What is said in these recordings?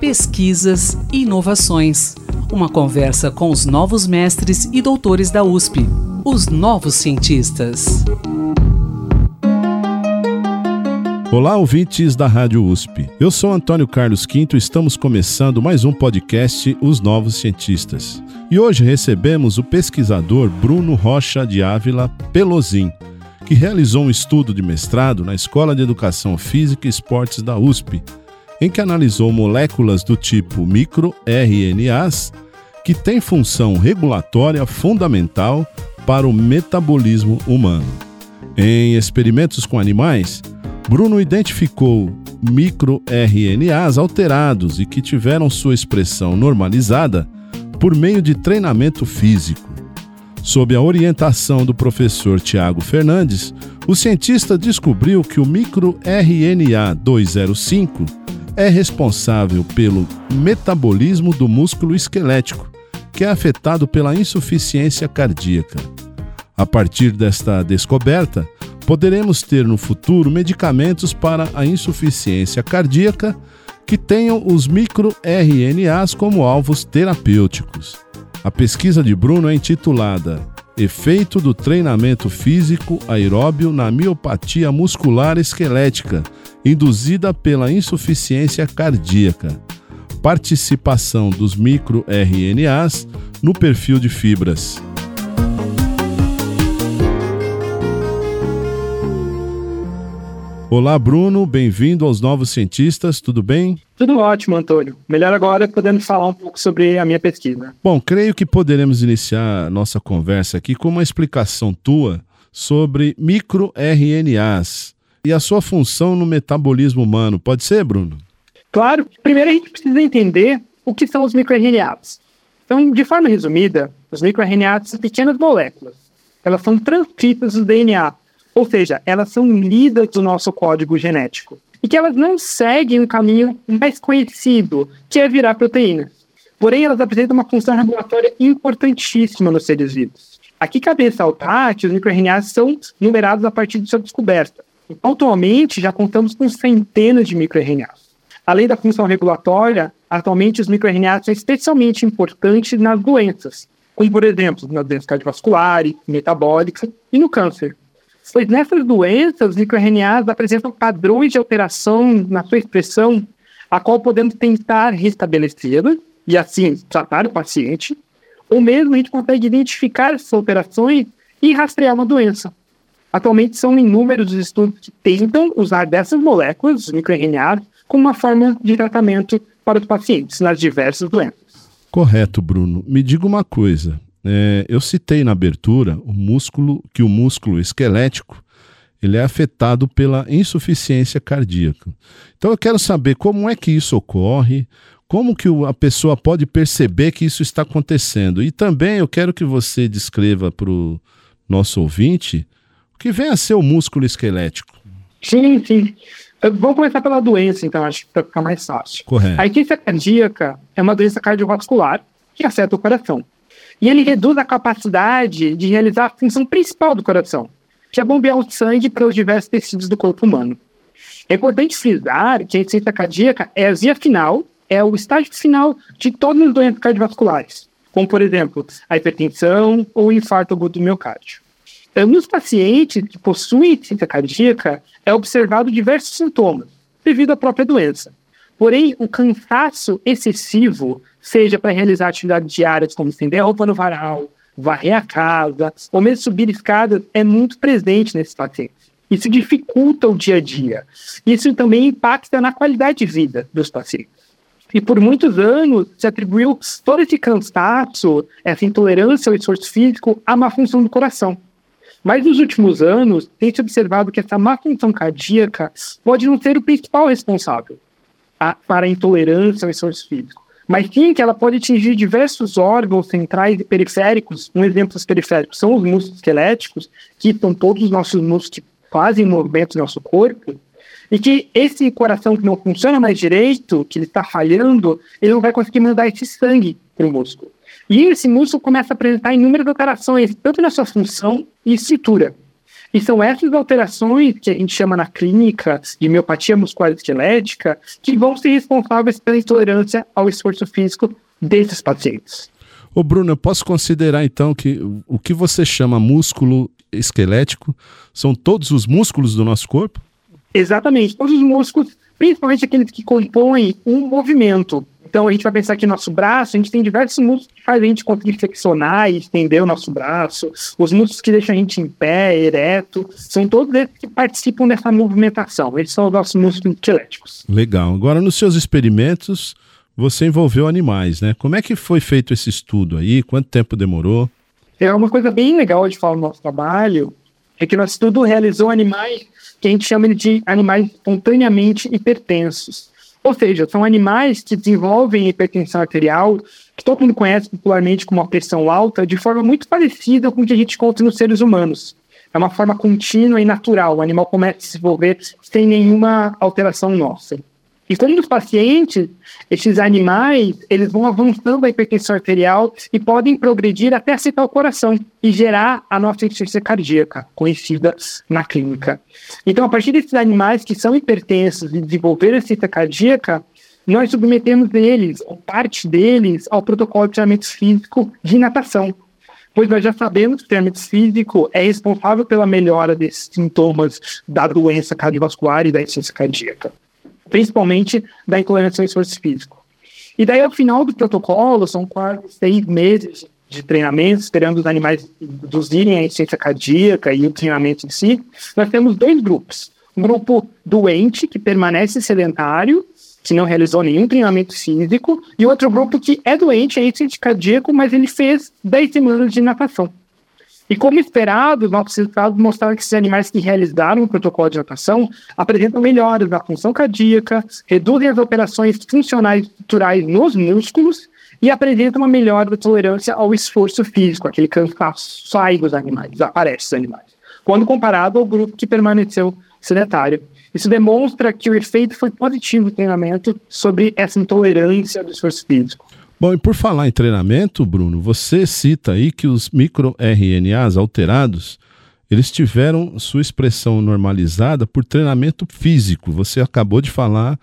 Pesquisas e inovações. Uma conversa com os novos mestres e doutores da USP, os novos cientistas. Olá, ouvintes da Rádio USP. Eu sou Antônio Carlos Quinto e estamos começando mais um podcast Os Novos Cientistas. E hoje recebemos o pesquisador Bruno Rocha de Ávila Pelosin, que realizou um estudo de mestrado na Escola de Educação Física e Esportes da USP, em que analisou moléculas do tipo microRNAs que têm função regulatória fundamental para o metabolismo humano. Em experimentos com animais, Bruno identificou microRNAs alterados e que tiveram sua expressão normalizada por meio de treinamento físico. Sob a orientação do professor Tiago Fernandes, o cientista descobriu que o microRNA 205 é responsável pelo metabolismo do músculo esquelético, que é afetado pela insuficiência cardíaca. A partir desta descoberta, poderemos ter no futuro medicamentos para a insuficiência cardíaca que tenham os microRNAs como alvos terapêuticos. A pesquisa de Bruno é intitulada Efeito do treinamento físico aeróbio na miopatia muscular esquelética, induzida pela insuficiência cardíaca. Participação dos microRNAs no perfil de fibras. Olá, Bruno, bem-vindo aos Novos Cientistas, tudo bem? Tudo ótimo, Antônio. Melhor agora podendo falar um pouco sobre a minha pesquisa. Bom, creio que poderemos iniciar nossa conversa aqui com uma explicação tua sobre microRNAs e a sua função no metabolismo humano. Pode ser, Bruno? Claro. Primeiro a gente precisa entender o que são os microRNAs. Então, de forma resumida, os microRNAs são pequenas moléculas. Elas são transcritas do DNA ou seja, elas são lidas do nosso código genético. E que elas não seguem o caminho mais conhecido, que é virar proteínas. Porém, elas apresentam uma função regulatória importantíssima nos seres vivos. Aqui cabe ressaltar que os microRNAs são numerados a partir de sua descoberta. Então, atualmente, já contamos com centenas de microRNAs. Além da função regulatória, atualmente os microRNAs são especialmente importantes nas doenças, como, por exemplo, nas doenças cardiovasculares, metabólicas e no câncer. Pois nessas doenças, os microRNAs apresentam padrões de alteração na sua expressão, a qual podemos tentar restabelecê-la e assim tratar o paciente, ou mesmo a gente consegue identificar essas alterações e rastrear uma doença. Atualmente são inúmeros os estudos que tentam usar dessas moléculas, os microRNAs, como uma forma de tratamento para os pacientes nas diversas doenças. Correto, Bruno. Me diga uma coisa. É, eu citei na abertura o músculo que o músculo esquelético ele é afetado pela insuficiência cardíaca. Então eu quero saber como é que isso ocorre, como que a pessoa pode perceber que isso está acontecendo. E também eu quero que você descreva para o nosso ouvinte que vem a ser o músculo esquelético. Sim, sim. Vamos começar pela doença, então, acho que para ficar mais fácil. Correto. A insuficiência cardíaca é uma doença cardiovascular que afeta o coração. E ele reduz a capacidade de realizar a função principal do coração, que é bombear o sangue para os diversos tecidos do corpo humano. É importante frisar que a insuficiência cardíaca é a via final, é o estágio final de todas as doenças cardiovasculares, como, por exemplo, a hipertensão ou o infarto agudo do miocárdio. Então, nos pacientes que possuem insuficiência cardíaca, é observado diversos sintomas devido à própria doença. Porém, o cansaço excessivo seja para realizar atividades diárias como estender roupa no varal, varrer a casa, ou mesmo subir escadas, é muito presente nesses pacientes. Isso dificulta o dia a dia. Isso também impacta na qualidade de vida dos pacientes. E por muitos anos se atribuiu todo esse cansaço, essa intolerância ao esforço físico à má função do coração. Mas nos últimos anos tem se observado que essa má função cardíaca pode não ser o principal responsável para a intolerância ao esforço físico mas sim que ela pode atingir diversos órgãos centrais e periféricos. Um exemplo dos periféricos são os músculos esqueléticos, que são todos os nossos músculos que fazem movimento do nosso corpo, e que esse coração que não funciona mais direito, que ele está falhando, ele não vai conseguir mandar esse sangue para o músculo. E esse músculo começa a apresentar inúmeras alterações, tanto na sua função e estrutura. E são essas alterações que a gente chama na clínica de miopatia muscular esquelética que vão ser responsáveis pela intolerância ao esforço físico desses pacientes. Ô Bruno, eu posso considerar então que o que você chama músculo esquelético são todos os músculos do nosso corpo? Exatamente, todos os músculos, principalmente aqueles que compõem um movimento. Então a gente vai pensar que nosso braço, a gente tem diversos músculos que fazem a gente conseguir flexionar e estender o nosso braço. Os músculos que deixam a gente em pé, ereto, são todos eles que participam dessa movimentação. Eles são os nossos músculos esqueléticos. Legal. Agora, nos seus experimentos, você envolveu animais, né? Como é que foi feito esse estudo aí? Quanto tempo demorou? É uma coisa bem legal de falar no nosso trabalho, é que nosso estudo realizou animais que a gente chama de animais espontaneamente hipertensos. Ou seja, são animais que desenvolvem hipertensão arterial, que todo mundo conhece popularmente como uma pressão alta, de forma muito parecida com o que a gente encontra nos seres humanos. É uma forma contínua e natural. O animal começa a se desenvolver sem nenhuma alteração nossa. E como nos pacientes, esses animais, eles vão avançando a hipertensão arterial e podem progredir até aceitar o coração e gerar a nossa insuficiência cardíaca, conhecida na clínica. Então, a partir desses animais que são hipertensos e desenvolveram insuficiência cardíaca, nós submetemos eles, ou parte deles, ao protocolo de treinamento físico de natação. Pois nós já sabemos que o treinamento físico é responsável pela melhora desses sintomas da doença cardiovascular e da insuficiência cardíaca principalmente da intolerância ao esforço físico. E daí, ao final do protocolo, são quase seis meses de treinamento, esperando os animais reduzirem a insuficiência cardíaca e o treinamento em si, nós temos dois grupos. Um grupo doente, que permanece sedentário, que não realizou nenhum treinamento físico, e outro grupo que é doente, é insuficiente cardíaco, mas ele fez 10 semanas de natação. E como esperado, nossos resultados mostraram que esses animais que realizaram o protocolo de natação apresentam melhoras na função cardíaca, reduzem as operações funcionais estruturais nos músculos e apresentam uma melhora da tolerância ao esforço físico, aquele cansaço sai dos animais, desaparece dos animais, quando comparado ao grupo que permaneceu sedentário. Isso demonstra que o efeito foi positivo no treinamento sobre essa intolerância do esforço físico. Bom, e por falar em treinamento, Bruno, você cita aí que os microRNAs alterados, eles tiveram sua expressão normalizada por treinamento físico. Você acabou de falar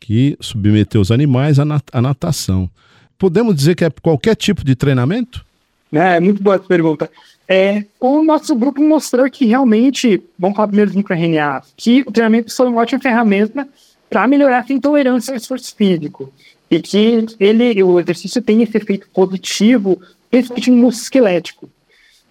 que submeteu os animais à, nat à natação. Podemos dizer que é qualquer tipo de treinamento? É, muito boa essa pergunta. É, o nosso grupo mostrou que realmente, vamos falar primeiro dos microRNAs, que o treinamento foi uma ótima ferramenta para melhorar a intolerância ao esforço físico e que ele, o exercício tem esse efeito positivo, principalmente no esquelético.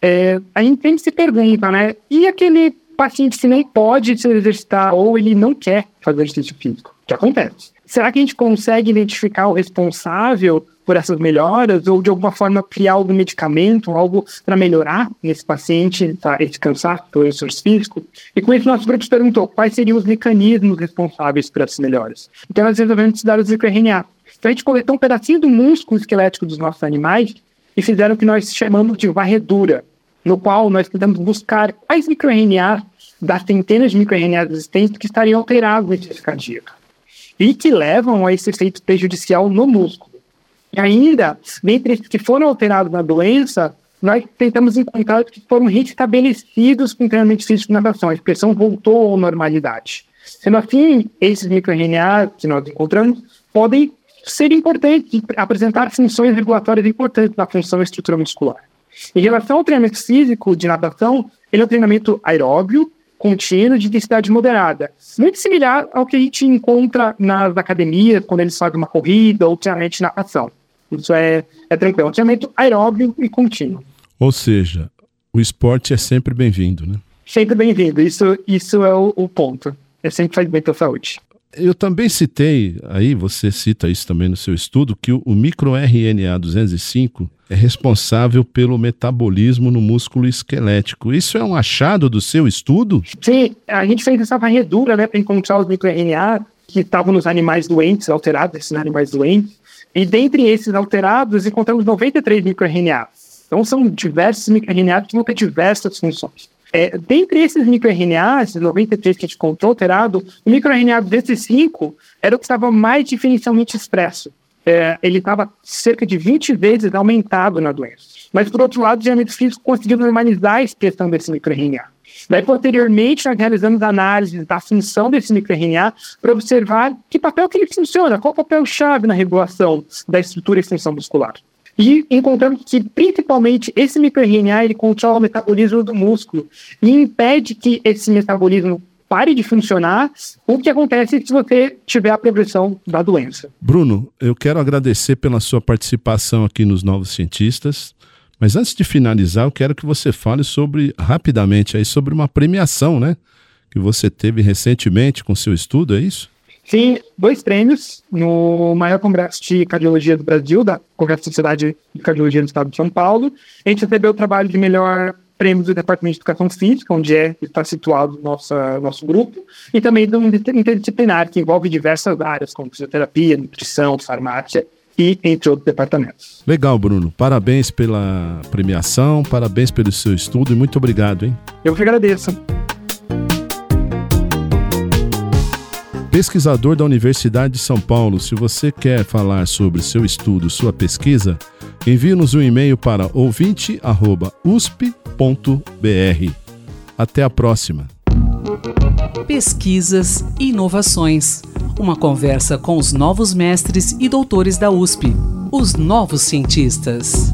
É, a gente sempre se pergunta, né? E aquele paciente que nem pode se exercitar ou ele não quer fazer exercício físico? O que acontece? Será que a gente consegue identificar o responsável por essas melhoras ou de alguma forma criar algum medicamento, algo para melhorar nesse paciente, tá, esse cansaço pelo esforço físico? E com isso, nosso grupo perguntou quais seriam os mecanismos responsáveis por essas melhoras. Então, nós resolvemos estudar os microRNA. Então a gente coletou um pedacinho do músculo esquelético dos nossos animais e fizeram o que nós chamamos de varredura, no qual nós tentamos buscar quais microRNA das centenas de microRNAs existentes que estariam alterados na insuficiência cardíaca e que levam a esse efeito prejudicial no músculo. E ainda, dentre esses que foram alterados na doença, nós tentamos encontrar que foram restabelecidos com treinamento físico de natação. A expressão voltou à normalidade. Sendo assim, esses microRNA que nós encontramos podem ser importante apresentar funções regulatórias importantes na função estrutura muscular. Em relação ao treinamento físico de natação, ele é um treinamento aeróbio, contínuo, de intensidade moderada. Muito similar ao que a gente encontra nas academias, quando eles fazem uma corrida ou treinamento de natação. Isso é, é tranquilo. É um treinamento aeróbio e contínuo. Ou seja, o esporte é sempre bem-vindo, né? Sempre bem-vindo. Isso, isso é o, o ponto. É sempre faz bem para a saúde eu também citei, aí você cita isso também no seu estudo, que o, microRNA 205 é responsável pelo metabolismo no músculo esquelético. Isso é um achado do seu estudo? Sim, a gente fez essa varredura né, para encontrar os microRNA que estavam nos animais doentes, alterados, esses animais doentes. E dentre esses alterados, encontramos 93 microRNA. Então são diversos microRNA que vão ter diversas funções. É, dentre esses microRNA, esses 93 que a gente contou alterado, o microRNA desses 5 era o que estava mais diferencialmente expresso. É, ele estava cerca de 20 vezes aumentado na doença. Mas, por outro lado, o treinamento físico conseguiu normalizar a expressão desse microRNA. Daí, posteriormente, nós realizamos análises da função desse microRNA para observar que papel que ele funciona, qual o papel-chave na regulação da estrutura e extensão muscular. E encontramos que, principalmente, esse microRNA ele controla o metabolismo do músculo e impede que esse metabolismo pare de funcionar, o que acontece se você tiver a progressão da doença. Bruno, eu quero agradecer pela sua participação aqui nos Novos Cientistas. Mas antes de finalizar, eu quero que você fale sobre rapidamente aí sobre uma premiação, né? Que você teve recentemente com seu estudo, é isso? Sim, dois prêmios no maior congresso de cardiologia do Brasil, da Congresso da Sociedade de Cardiologia do Estado de São Paulo. A gente recebeu o trabalho de melhor prêmio do Departamento de Educação Física, onde é, está situado nossa, nosso grupo, e também do interdisciplinar, que envolve diversas áreas, como fisioterapia, nutrição, farmácia e entre outros departamentos. Legal, Bruno. Parabéns pela premiação, parabéns pelo seu estudo e muito obrigado, hein? Eu que agradeço. Pesquisador da Universidade de São Paulo, se você quer falar sobre seu estudo, sua pesquisa, envie-nos um e-mail para ouvinte@usp.br. Até a próxima. Pesquisas e inovações uma conversa com os novos mestres e doutores da USP, os novos cientistas.